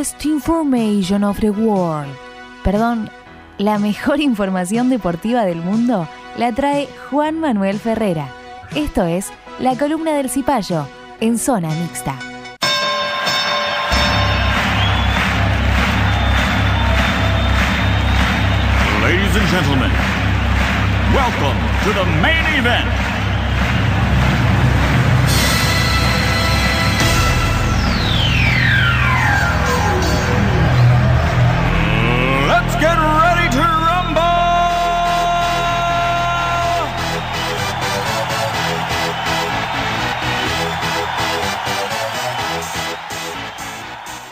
best information of the world. Perdón, la mejor información deportiva del mundo la trae Juan Manuel Ferrera. Esto es La columna del Cipayo en Zona Mixta. Ladies and gentlemen, welcome to the main event.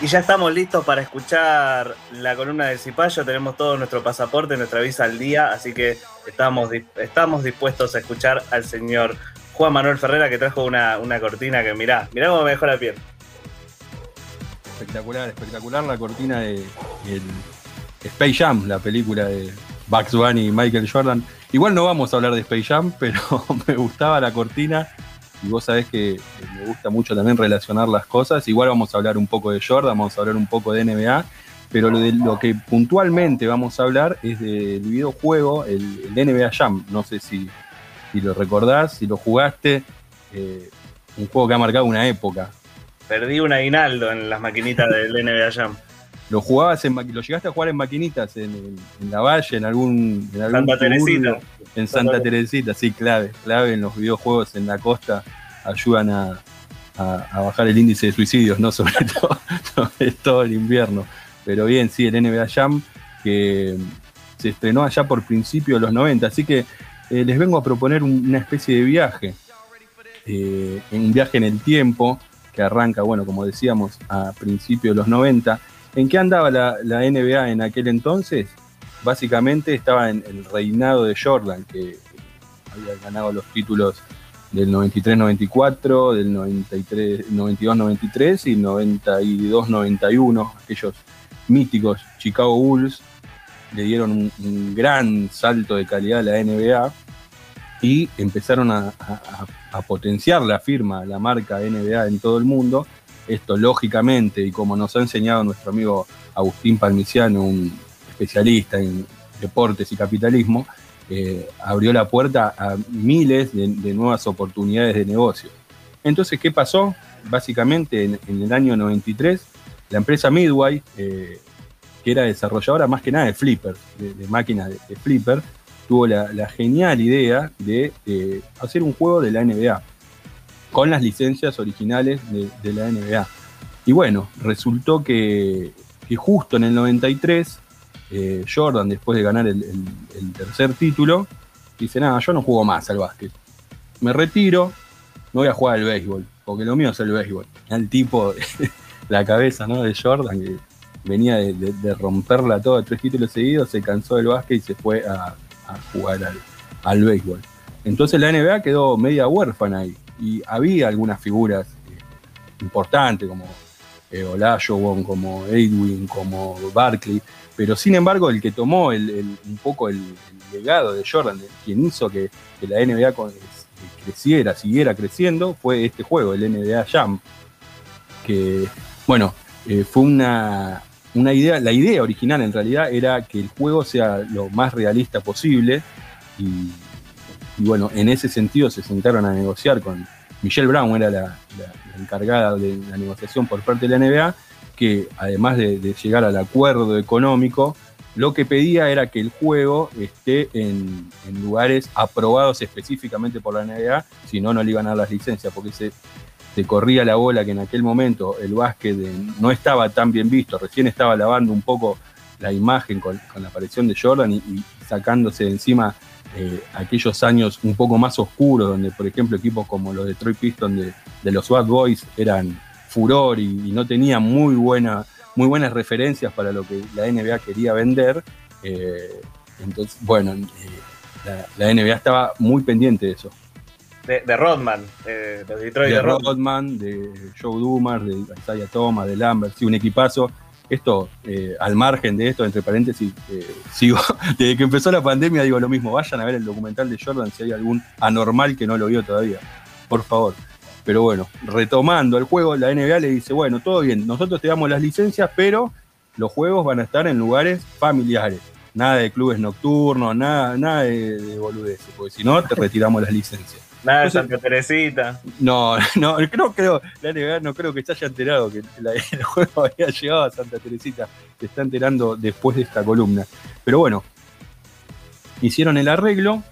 Ya estamos listos para escuchar la columna del Cipayo. Tenemos todo nuestro pasaporte, nuestra visa al día, así que estamos, estamos dispuestos a escuchar al señor Juan Manuel Ferrera que trajo una, una cortina que mirá, mirá cómo me dejó la piel. Espectacular, espectacular la cortina de Space Jam, la película de Bugs Bunny y Michael Jordan. Igual no vamos a hablar de Space Jam, pero me gustaba la cortina y vos sabés que me gusta mucho también relacionar las cosas. Igual vamos a hablar un poco de Jordan, vamos a hablar un poco de NBA, pero lo, de, lo que puntualmente vamos a hablar es del videojuego, el, el NBA Jam. No sé si, si lo recordás, si lo jugaste. eh, un juego que ha marcado una época. Perdí un aguinaldo en las maquinitas del NBA Jam. ¿Lo jugabas en lo llegaste a jugar en maquinitas en, en- en la valle, en algún, en algún Santa Teresita. En Santa Teresita, sí, clave, clave en los videojuegos en la costa ayudan a, a- a bajar el índice de suicidios, ¿no? Sobre todo, sobre todo el invierno. Pero bien, sí, el NBA Jam, que se estrenó allá por principio de los 90, así que eh, les vengo a proponer un- una especie de viaje, eh, un viaje en el tiempo, que arranca, bueno, como decíamos, a principios de los 90. ¿En qué andaba la, NBA en aquel entonces? Básicamente estaba en el reinado de Jordan, que había ganado los títulos del 93-94, del 93 92-93 y 92-91, aquellos míticos Chicago Bulls le dieron un, gran salto de calidad a la NBA y empezaron a- a potenciar la firma, la marca NBA en todo el mundo. Esto lógicamente, y como nos ha enseñado nuestro amigo Agustín Palmiciano, un especialista en deportes y capitalismo, eh, abrió la puerta a miles de, nuevas oportunidades de negocio. Entonces, ¿qué pasó? Básicamente, en, el año 93, la empresa Midway, eh, que era desarrolladora más que nada de flipper, de, máquinas de, de flipper, tuvo la, genial idea de hacer un juego de la NBA con las licencias originales de, la NBA. Y bueno, resultó que, justo en el 93, eh, Jordan, después de ganar el, el- el tercer título, dice, nada, yo no juego más al básquet. Me retiro, no voy a jugar al béisbol, porque lo mío es el béisbol. Al tipo, la cabeza ¿no? de Jordan, que venía de, de- de romperla toda, tres títulos seguidos, se cansó del básquet y se fue a, a jugar al, al béisbol. Entonces la NBA quedó media huérfana ahí. Y había algunas figuras eh, importantes como eh, Olajuwon, como Edwin, como Barkley, pero sin embargo el que tomó el- un poco el, legado de Jordan, quien hizo que, la NBA eh, creciera, siguiera creciendo, fue este juego, el NBA Jam, que bueno, fue una, una idea, la idea original en realidad era que el juego sea lo más realista posible y, y bueno, en ese sentido se sentaron a negociar con Michelle Brown, era la, encargada de la negociación por parte de la NBA, que además de, llegar al acuerdo económico, lo que pedía era que el juego esté en, lugares aprobados específicamente por la NBA, si no, no le iban a dar las licencias, porque se, corría la bola que en aquel momento el básquet no estaba tan bien visto, recién estaba lavando un poco la imagen con, la aparición de Jordan y sacándose de encima eh, aquellos años un poco más oscuros, donde por ejemplo equipos como los Detroit Pistons de, de los Bad Boys eran furor y, y no tenían muy, buena, muy buenas referencias para lo que la NBA quería vender. eh, entonces, bueno, eh, la, la NBA estaba muy pendiente de eso. De, de Rodman, eh, los Detroit de de Rodman. Rodman, de Joe Dumas, de Isaiah Thomas, de Lambert, sí, un equipazo. Esto, eh, al margen de esto, entre paréntesis, eh, sigo, desde que empezó la pandemia digo lo mismo, vayan a ver el documental de Jordan si hay algún anormal que no lo vio todavía, por favor. Pero bueno, retomando el juego, la NBA le dice, bueno, todo bien, nosotros te damos las licencias, pero los juegos van a estar en lugares familiares. Nada de clubes nocturnos, nada, nada de, de boludeces, porque si no, te retiramos las licencias. Nada de Santa Teresita. No, no, no creo, la NBA no creo que se haya enterado que la- el juego había llegado a Santa Teresita. Se está enterando después de esta columna. Pero bueno, hicieron el arreglo,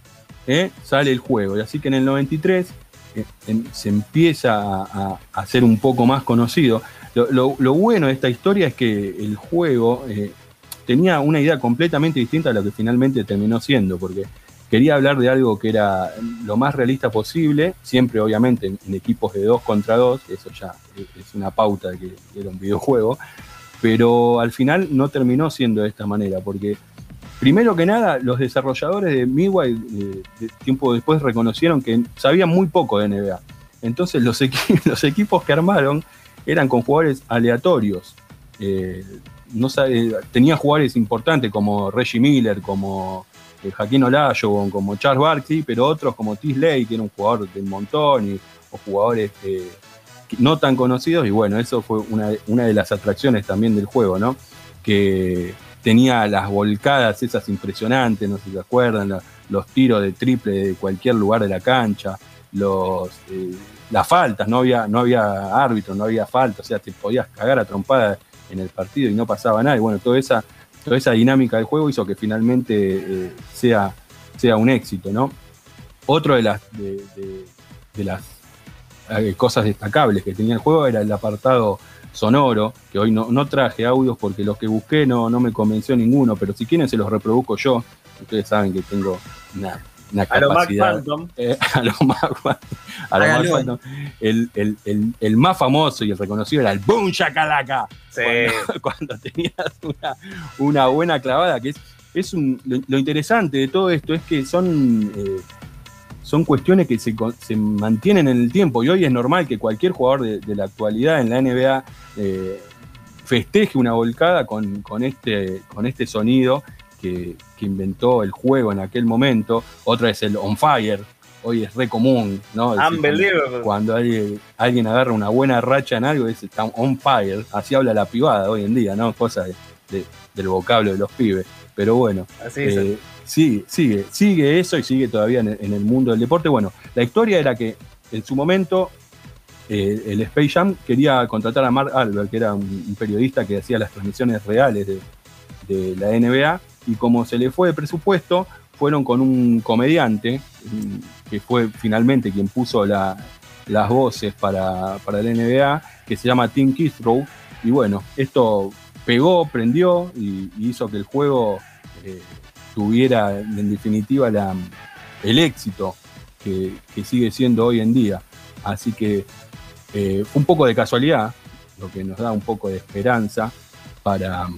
¿eh? sale el juego. Y así que en el 93 eh, se empieza a, a- a ser un poco más conocido. Lo, lo- lo bueno de esta historia es que el juego eh, tenía una idea completamente distinta a lo que finalmente terminó siendo, porque quería hablar de algo que era lo más realista posible, siempre obviamente en, equipos de dos contra dos, eso ya es, una pauta de que era un videojuego, pero al final no terminó siendo de esta manera, porque primero que nada los desarrolladores de Midway eh, tiempo después reconocieron que sabían muy poco de NBA. Entonces los equipos que armaron eran con jugadores aleatorios. Eh, no sabe, tenía jugadores importantes como Reggie Miller, como eh, Jaquín Olajuwon, como Charles Barkley, pero otros como Tis Ley, que era un jugador del montón, y, o jugadores eh, no tan conocidos, y bueno, eso fue una, de las atracciones también del juego, ¿no? Que tenía las volcadas esas impresionantes, no sé si se acuerdan, los tiros de triple de cualquier lugar de la cancha, los, eh, las faltas, no había, no había árbitro, no había falta, o sea, te podías cagar a trompada en el partido y no pasaba nada, y bueno, toda esa toda esa dinámica del juego hizo que finalmente eh, sea, sea un éxito, ¿no? Otro de las, de, las eh, cosas destacables que tenía el juego era el apartado sonoro, que hoy no, no traje audios porque los que busqué no, no me convenció ninguno, pero si quieren se los reproduzco yo. Ustedes saben que tengo una, una A lo Mac capacidad. Phantom. Eh, a lo más, a lo más Hágalo. Phantom. el, el- el- el más famoso y el reconocido era el Boom Shakalaka Sí. cuando, cuando tenías una, una buena clavada, que es, es un, lo, lo interesante de todo esto es que son, eh, son cuestiones que se, se mantienen en el tiempo y hoy es normal que cualquier jugador de, de la actualidad en la NBA eh, festeje una volcada con, con este, con este sonido que, que inventó el juego en aquel momento. Otra es el On Fire, hoy es re común, ¿no? Decir, Unbelievable. cuando alguien, alguien agarra una buena racha en algo, dice está on fire. Así habla la privada hoy en día, ¿no? Cosa de- de- del vocablo de los pibes. Pero bueno, Así eh, sigue, sigue, sigue eso y sigue todavía en el, en el mundo del deporte. Bueno, la historia era que en su momento eh, el Space Jam quería contratar a Mark Albert, que era un, un periodista que hacía las transmisiones reales de, de la NBA, y como se le fue de presupuesto, fueron con un comediante, mm, que fue finalmente quien puso la- las voces para, para la NBA, que se llama Tim Kithrow, y bueno, esto pegó, prendió y, hizo que el juego eh, tuviera en definitiva el éxito que, sigue siendo hoy en día. Así que eh, un poco de casualidad, lo que nos da un poco de esperanza para,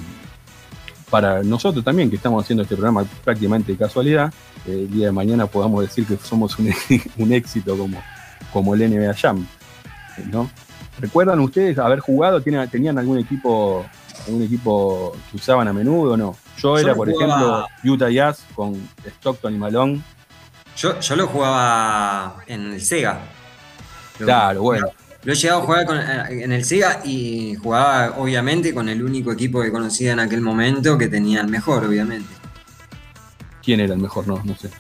para nosotros también, que estamos haciendo este programa prácticamente de casualidad, eh, el día de mañana podamos decir que somos un, un éxito como, como el NBA Jam. ¿no? ¿Recuerdan ustedes haber jugado? ¿Tienen- ¿Tenían algún equipo, algún equipo que usaban a menudo o no? Yo Yo era, por jugaba- ejemplo, Utah Jazz con Stockton y Malone. Yo, yo lo jugaba en el Sega. Claro, bueno. Lo he llegado a jugar con- en el Sega y jugaba obviamente con el único equipo que conocía en aquel momento que tenía el mejor, obviamente. ¿Quién era el mejor? No, no sé.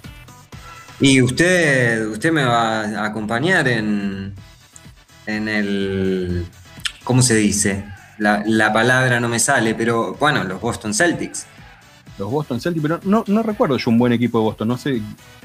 Y usted, usted me va a acompañar en, en el. ¿Cómo se dice? La, la palabra no me sale, pero bueno, los Boston Celtics. Los Boston Celtics, pero no, no recuerdo yo un buen equipo de Boston. No sé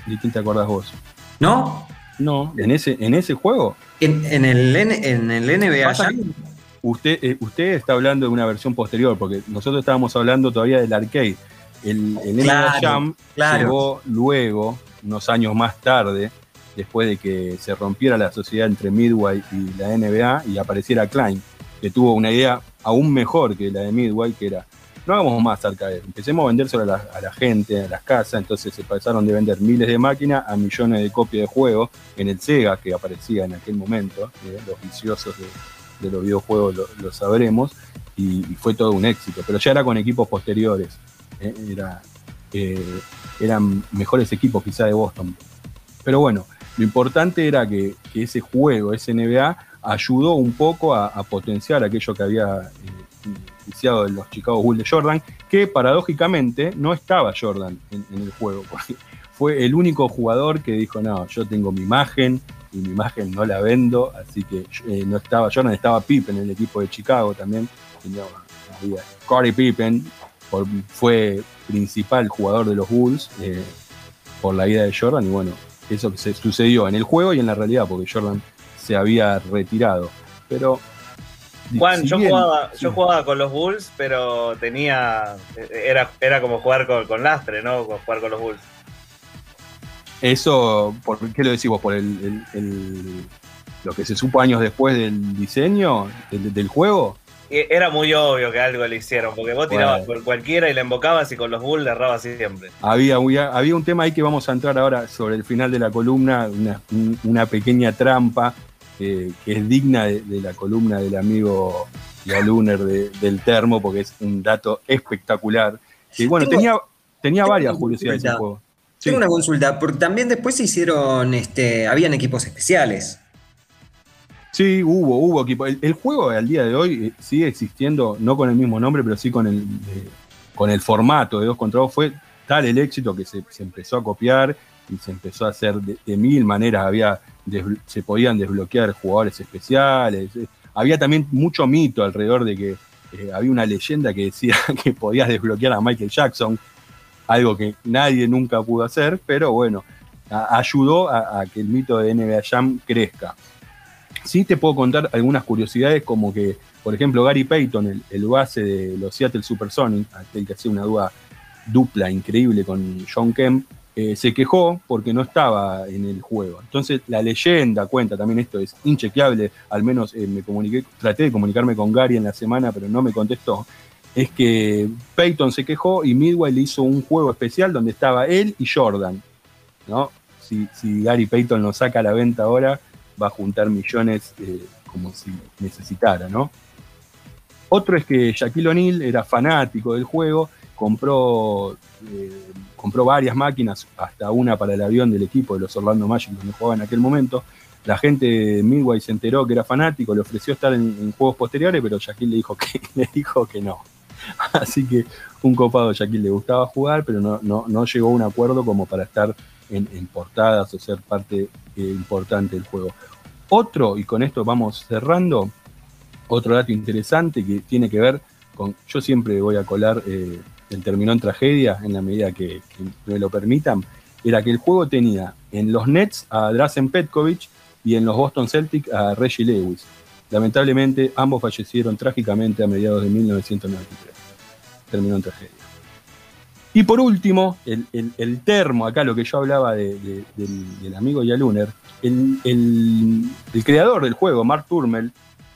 de quién te acordás vos. ¿No? No, en ese, en ese juego, En, en el, en el NBA Jam, usted, eh, usted está hablando de una versión posterior, porque nosotros estábamos hablando todavía del arcade. El, el NBA Claro, Jam claro. llegó luego, unos años más tarde, después de que se rompiera la sociedad entre Midway y la NBA y apareciera Klein, que tuvo una idea aún mejor que la de Midway, que era, no hagamos más arcade, empecemos a vendérselo a la, a la gente, a las casas, entonces se pasaron de vender miles de máquinas a millones de copias de juegos en el Sega, que aparecía en aquel momento, eh, los viciosos de, los videojuegos lo, sabremos, y, fue todo un éxito, pero ya era con equipos posteriores, eh, era, eh, eran mejores equipos quizá de Boston. Pero bueno, Lo importante era que, ese juego, ese NBA, ayudó un poco a potenciar aquello que había en los Chicago Bulls de Jordan, que paradójicamente no estaba Jordan en, el juego, porque fue el único jugador que dijo, no, yo tengo mi imagen y mi imagen no la vendo, así que eh, no estaba Jordan, estaba Pippen en el equipo de Chicago también, tenía, Scottie Pippen, fue principal jugador de los Bulls eh, por la ida de Jordan y bueno, eso se sucedió en el juego y en la realidad, porque Jordan se había retirado. Pero Juan, yo, jugaba, yo jugaba con los Bulls, pero tenía. Era, era como jugar con, con lastre, ¿no? Jugar con los Bulls. Eso, ¿por qué lo decís vos? ¿Por el, el- el- lo que se supo años después del diseño del, del juego? Era muy obvio que algo le hicieron, porque vos tirabas Bueno. con cualquiera y le embocabas y con los Bulls le errabas siempre. Había, había, un tema ahí que vamos a entrar ahora sobre el final de la columna, una, un- una pequeña trampa que es digna de, de la columna del amigo Galuner de- del termo, porque es un dato espectacular. Y bueno, Tengo- tenía, tenía varias curiosidades consulta. juego. Sí. Tengo una consulta, porque también después se hicieron, este, habían equipos especiales. Sí, hubo, hubo equipo. El, el juego al día de hoy eh, sigue existiendo, no con el mismo nombre, pero sí con el, eh, con el formato de dos contra dos. Fue tal el éxito que se, se empezó a copiar y se empezó a hacer de, mil maneras. Había se podían desbloquear jugadores especiales. eh, Había también mucho mito alrededor de que eh, había una leyenda que decía que podías desbloquear a Michael Jackson, algo que nadie nunca pudo hacer, pero bueno, ayudó a, que el mito de NBA Jam crezca. Sí te puedo contar algunas curiosidades como que, por ejemplo, Gary Payton, el, el base de los Seattle Supersonics, aquel que hacía una duda dupla increíble con John Kemp, eh, se quejó porque no estaba en el juego. Entonces la leyenda cuenta también esto, es inchequeable, al menos eh, me comuniqué, traté de comunicarme con Gary en la semana, pero no me contestó, es que Payton se quejó y Midway le hizo un juego especial donde estaba él y Jordan. ¿no? Si, si Gary Payton lo saca a la venta ahora, va a juntar millones eh, como si necesitara, ¿no? Otro es que Shaquille O'Neal era fanático del juego, compró, eh, compró varias máquinas, hasta una para el avión del equipo de los Orlando Magic donde jugaba en aquel momento. La gente de Midway se enteró que era fanático, le ofreció estar en, juegos posteriores, pero Shaquille le dijo que, le dijo que no. Así que un copado a Shaquille le gustaba jugar, pero no, no, no llegó a un acuerdo como para estar en, en portadas o ser parte eh, importante del juego. Otro, y con esto vamos cerrando, otro dato interesante que tiene que ver con, yo siempre voy a colar eh, terminó en tragedia en la medida que, me lo permitan, era que el juego tenía en los Nets a Drazen Petkovic y en los Boston Celtics a Reggie Lewis. Lamentablemente ambos fallecieron trágicamente a mediados de 1993. Terminó en tragedia. Y por último, el, el- termo, acá lo que yo hablaba de- de- del, del amigo Yaluner, el- el creador del juego, Mark Turmel,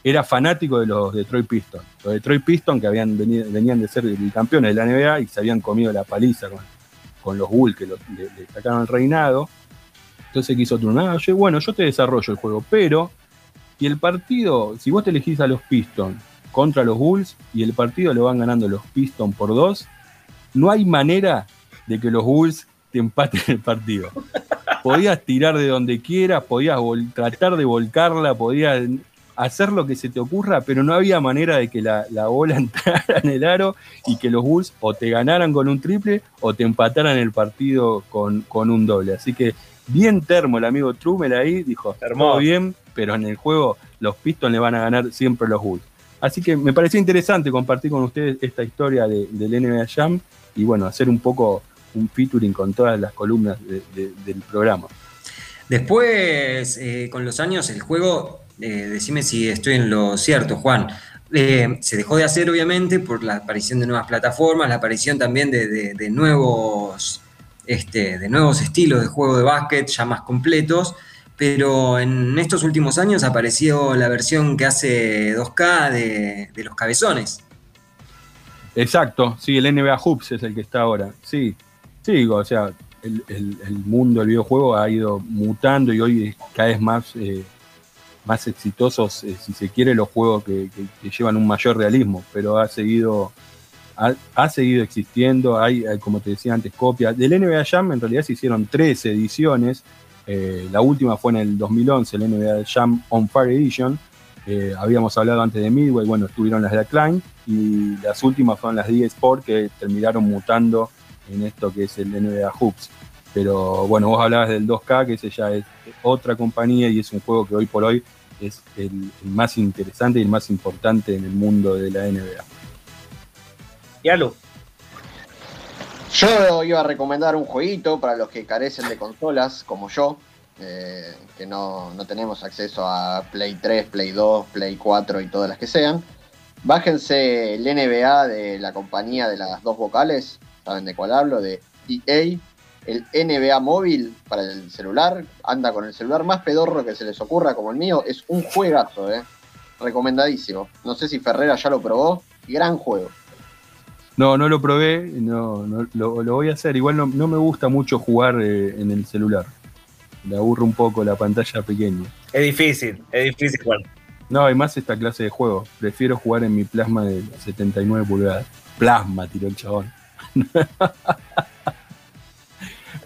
era fanático de los Detroit Pistons. Los Detroit Pistons que habían venido- venían de ser campeones de la NBA y se habían comido la paliza con, los Bulls que le, sacaron el reinado. Entonces quiso Turmel, "Ah, yo- bueno, yo te desarrollo el juego, pero y el partido, si vos te elegís a los Pistons contra los Bulls y el partido lo van ganando los Pistons por dos, no hay manera de que los Bulls te empaten el partido. Podías tirar de donde quieras, podías tratar de volcarla, podías hacer lo que se te ocurra, pero no había manera de que la, la bola entrara en el aro y que los Bulls o te ganaran con un triple o te empataran el partido con, con un doble. Así que bien termo el amigo Trumel ahí, dijo, todo bien, pero en el juego los Pistons le van a ganar siempre los Bulls. Así que me pareció interesante compartir con ustedes esta historia de- del NBA Jam y bueno, hacer un poco un featuring con todas las columnas de- de- del programa. Después, eh, con los años, el juego, eh, decime si estoy en lo cierto, Juan, eh, se dejó de hacer obviamente por la aparición de nuevas plataformas, la aparición también de, nuevos, este, de nuevos estilos de juego de básquet ya más completos, pero en estos últimos años apareció la versión que hace 2K de, los cabezones. Exacto, sí, el NBA Hoops es el que está ahora. Sí, sí, o sea, el, mundo del videojuego ha ido mutando y hoy cada vez más, eh, más exitosos, eh, si se quiere, los juegos que, llevan un mayor realismo, pero ha seguido, ha, seguido existiendo, hay, como te decía antes, copias. Del NBA Jam en realidad se hicieron tres ediciones, Eh, la última fue en el 2011, el NBA Jam on Fire Edition. Eh, habíamos hablado antes de Midway, bueno, estuvieron las de Klein y las últimas fueron las de Sport que terminaron mutando en esto que es el NBA Hoops. Pero bueno, vos hablabas del 2K, que ese ya es otra compañía y es un juego que hoy por hoy es el, el más interesante y el más importante en el mundo de la NBA. Y Alu, Yo iba a recomendar un jueguito para los que carecen de consolas, como yo, eh, que no, no tenemos acceso a Play 3, Play 2, Play 4 y todas las que sean. Bájense el NBA de la compañía de las dos vocales, saben de cuál hablo, de EA. El NBA móvil para el celular, anda con el celular más pedorro que se les ocurra como el mío, es un juegazo, eh. Recomendadísimo. No sé si Ferrera ya lo probó, gran juego. No, no lo probé, no, no, lo, lo voy a hacer. Igual no, no me gusta mucho jugar eh, en el celular. Me aburre un poco la pantalla pequeña. es difícil, es difícil jugar. No, hay más esta clase de juego. Prefiero jugar en mi plasma de 79 pulgadas. Plasma, tiró el chabón.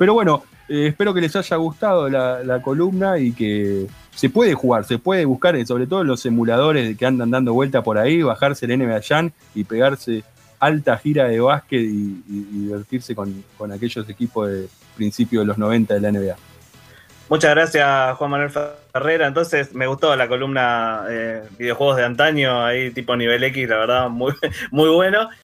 Pero bueno, eh, espero que les haya gustado la, columna y que se puede jugar, se puede buscar, eh, sobre todo los emuladores que andan dando vuelta por ahí, bajarse el NBA Jam y pegarse alta gira de básquet y, divertirse con, aquellos equipos de principios de los 90 de la NBA. Muchas gracias, Juan Manuel Ferrera. Entonces, me gustó la columna eh, videojuegos de antaño, ahí tipo nivel X, la verdad, muy, muy bueno.